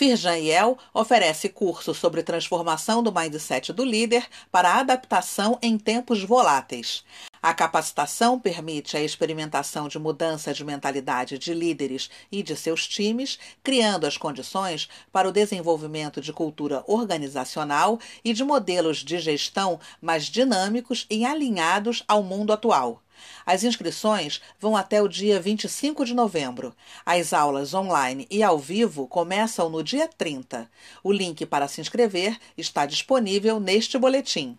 Firjan oferece curso sobre transformação do mindset do líder para adaptação em tempos voláteis. A capacitação permite a experimentação de mudança de mentalidade de líderes e de seus times, criando as condições para o desenvolvimento de cultura organizacional e de modelos de gestão mais dinâmicos e alinhados ao mundo atual. As inscrições vão até o dia 25 de novembro. As aulas online e ao vivo começam no dia 30. O link para se inscrever está disponível neste boletim.